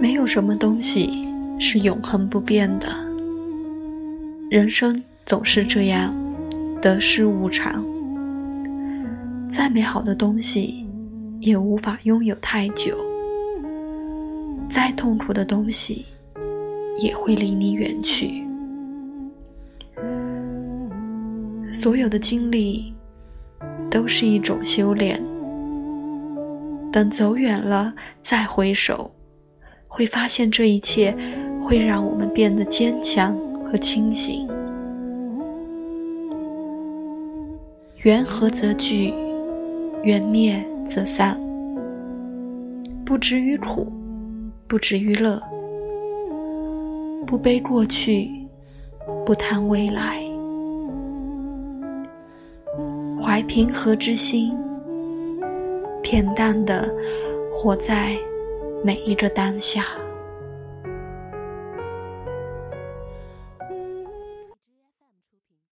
没有什么东西是永恒不变的，人生总是这样，得失无常。再美好的东西，也无法拥有太久；再痛苦的东西，也会离你远去。所有的经历，都是一种修炼。等走远了，再回首。会发现这一切会让我们变得坚强和清醒。缘合则聚，缘灭则散。不执于苦，不执于乐，不悲过去，不贪未来，怀平和之心，恬淡的活在。每一个当下。